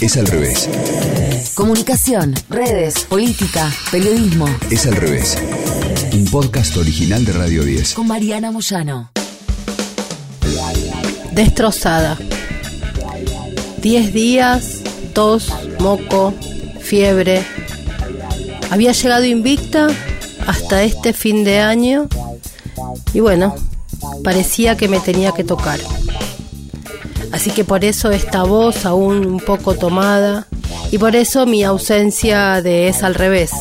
Es al revés. Comunicación, redes, política, periodismo. Es al revés. Un podcast original de Radio 10. Con Mariana Moyano. Destrozada. Diez días, tos, moco, fiebre. Había llegado invicta hasta este fin de año y bueno, parecía que me tenía que tocar. Así que por eso esta voz aún un poco tomada y por eso mi ausencia de es al revés.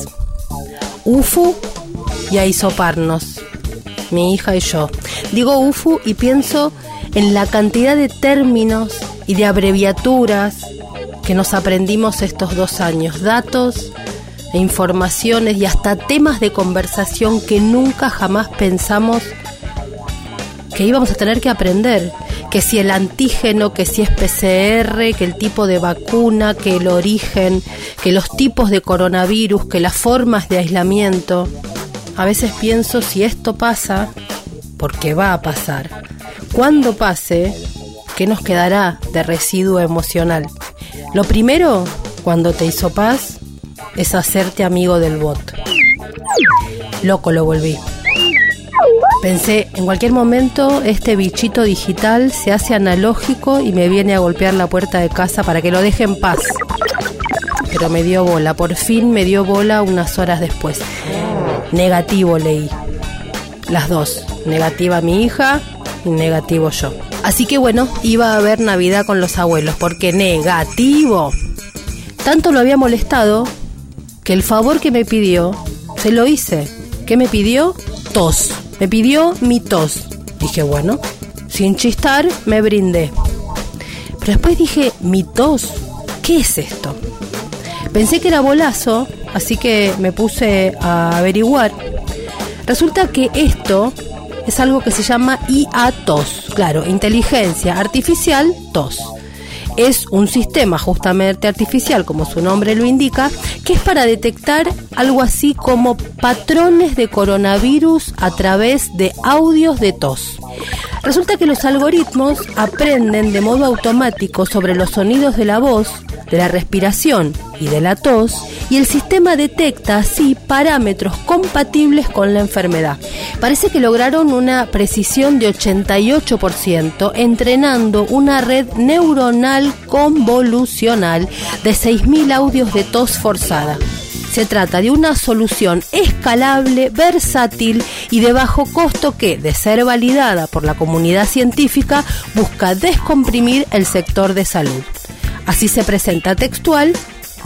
UFU y a hisoparnos, mi hija y yo. Digo UFU y pienso en la cantidad de términos y de abreviaturas que nos aprendimos estos dos años, datos e informaciones y hasta temas de conversación que nunca jamás pensamos que íbamos a tener que aprender, que si el antígeno, que si es PCR, que el tipo de vacuna, que el origen, que los tipos de coronavirus, que las formas de aislamiento. A veces pienso si esto pasa, porque va a pasar. Cuando pase, ¿qué nos quedará de residuo emocional? Lo primero, cuando te hizo paz, es hacerte amigo del bot. Loco lo volví. Pensé, en cualquier momento este bichito digital se hace analógico y me viene a golpear la puerta de casa para que lo deje en paz. Pero me dio bola, por fin me dio bola unas horas después. Negativo leí. Las dos. Negativa mi hija y negativo yo. Así que bueno, iba a haber Navidad con los abuelos, porque negativo. Tanto lo había molestado que el favor que me pidió, se lo hice. ¿Qué me pidió? Tos. Me pidió mi tos. Dije, bueno, sin chistar, me brindé. Pero después dije, mi tos, ¿qué es esto? Pensé que era bolazo, así que me puse a averiguar. Resulta que esto es algo que se llama IA-TOS, claro, inteligencia artificial TOS es un sistema justamente artificial, como su nombre lo indica, que es para detectar algo así como patrones de coronavirus a través de audios de tos. Resulta que los algoritmos aprenden de modo automático sobre los sonidos de la voz, de la respiración y de la tos, y el sistema detecta así parámetros compatibles con la enfermedad. Parece que lograron una precisión de 88% entrenando una red neuronal convolucional de 6.000 audios de tos forzada. Se trata de una solución escalable, versátil y de bajo costo que, de ser validada por la comunidad científica, busca descomprimir el sector de salud. Así se presenta textual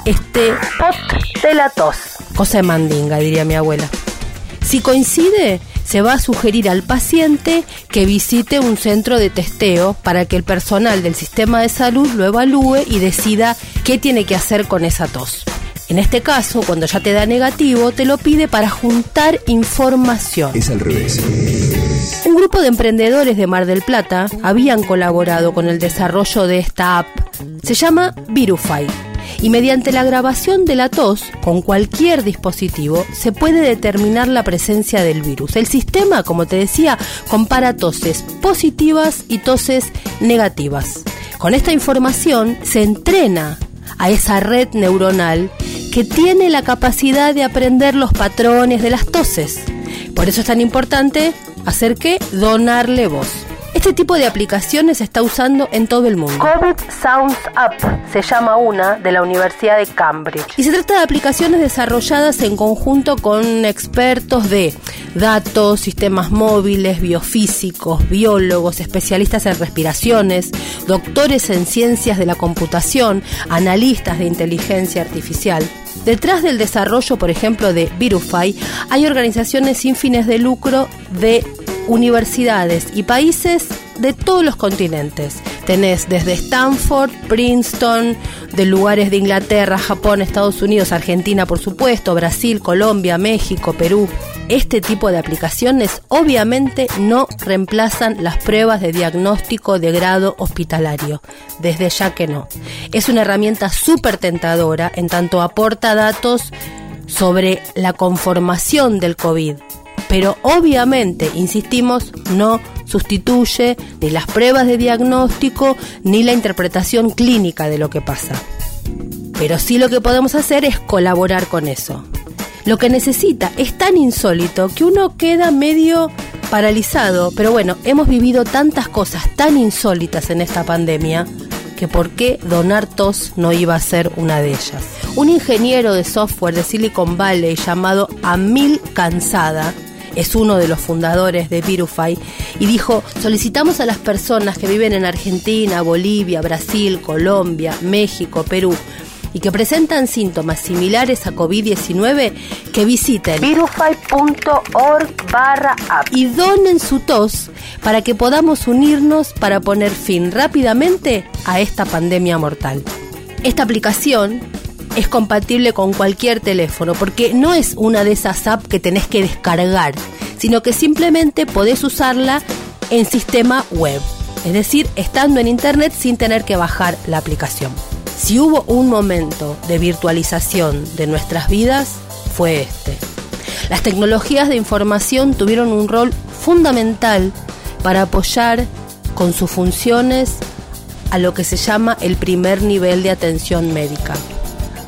este pot de la tos. Cosa de mandinga, diría mi abuela. Si coincide, se va a sugerir al paciente que visite un centro de testeo para que el personal del sistema de salud lo evalúe y decida qué tiene que hacer con esa tos. En este caso, cuando ya te da negativo, te lo pide para juntar información. Es al revés. Un grupo de emprendedores de Mar del Plata habían colaborado con el desarrollo de esta app. Se llama Virufy y mediante la grabación de la tos con cualquier dispositivo se puede determinar la presencia del virus. El sistema, como te decía, compara toses positivas y toses negativas. Con esta información se entrena a esa red neuronal que tiene la capacidad de aprender los patrones de las toses. Por eso es tan importante hacer que donarle voz. Este tipo de aplicaciones se está usando en todo el mundo. COVID Sounds Up se llama una de la Universidad de Cambridge. Y se trata de aplicaciones desarrolladas en conjunto con expertos de datos, sistemas móviles, biofísicos, biólogos, especialistas en respiraciones, doctores en ciencias de la computación, analistas de inteligencia artificial. Detrás del desarrollo, por ejemplo, de Virufy, hay organizaciones sin fines de lucro de universidades y países de todos los continentes. Tenés desde Stanford, Princeton, de lugares de Inglaterra, Japón, Estados Unidos, Argentina, por supuesto, Brasil, Colombia, México, Perú. Este tipo de aplicaciones obviamente no reemplazan las pruebas de diagnóstico de grado hospitalario, desde ya que no. Es una herramienta súper tentadora en tanto aporta datos sobre la conformación del COVID, pero obviamente, insistimos, no sustituye ni las pruebas de diagnóstico ni la interpretación clínica de lo que pasa. Pero sí lo que podemos hacer es colaborar con eso. Lo que necesita es tan insólito que uno queda medio paralizado, pero bueno, hemos vivido tantas cosas tan insólitas en esta pandemia que por qué donar tos no iba a ser una de ellas. Un ingeniero de software de Silicon Valley llamado Amil Cansada es uno de los fundadores de Virufy y dijo, solicitamos a las personas que viven en Argentina, Bolivia, Brasil, Colombia, México, Perú, y que presentan síntomas similares a COVID-19 que visiten virufy.org barra app y donen su tos para que podamos unirnos para poner fin rápidamente a esta pandemia mortal. Esta aplicación es compatible con cualquier teléfono porque no es una de esas apps que tenés que descargar, sino que simplemente podés usarla en sistema web, es decir, estando en internet sin tener que bajar la aplicación. Si hubo un momento de virtualización de nuestras vidas, fue este. Las tecnologías de información tuvieron un rol fundamental para apoyar con sus funciones a lo que se llama el primer nivel de atención médica.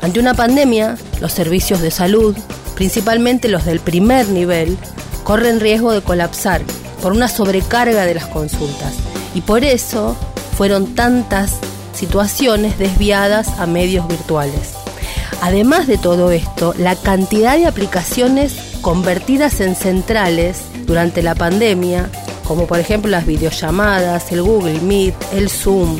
Ante una pandemia, los servicios de salud, principalmente los del primer nivel, corren riesgo de colapsar por una sobrecarga de las consultas y por eso fueron tantas situaciones desviadas a medios virtuales. Además de todo esto, la cantidad de aplicaciones convertidas en centrales durante la pandemia, como por ejemplo las videollamadas, el Google Meet, el Zoom,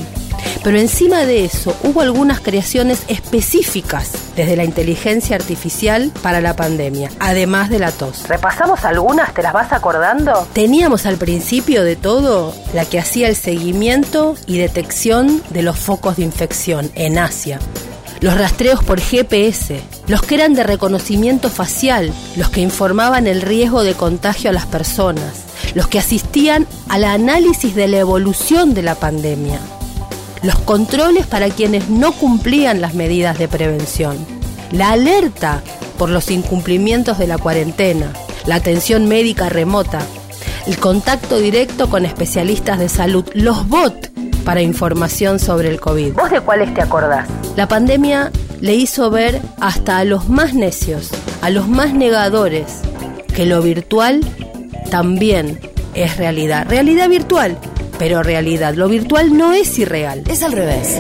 pero encima de eso hubo algunas creaciones específicas desde la inteligencia artificial para la pandemia, además de la tos. ¿Repasamos algunas? ¿Te las vas acordando? Teníamos al principio de todo la que hacía el seguimiento y detección de los focos de infección en Asia los rastreos por GPS, los que eran de reconocimiento facial, los que informaban el riesgo de contagio a las personas, los que asistían al análisis de la evolución de la pandemia, los controles para quienes no cumplían las medidas de prevención, la alerta por los incumplimientos de la cuarentena, la atención médica remota, el contacto directo con especialistas de salud, los bots para información sobre el COVID. ¿Vos de cuáles te acordás? La pandemia le hizo ver hasta a los más necios, a los más negadores, que lo virtual también es realidad. Realidad virtual, pero realidad. Lo virtual no es irreal. Es al revés.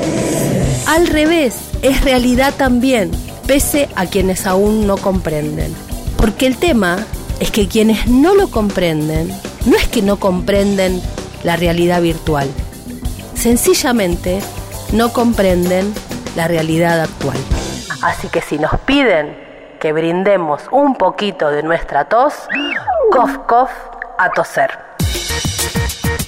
Al revés, es realidad también, pese a quienes aún no comprenden. Porque el tema es que quienes no lo comprenden, no es que no comprenden la realidad virtual, sencillamente no comprenden la realidad actual. Así que si nos piden que brindemos un poquito de nuestra tos, cof, cof, a toser.